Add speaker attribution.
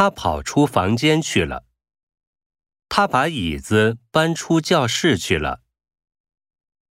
Speaker 1: 他跑出房间去了。他把椅子搬出教室去了。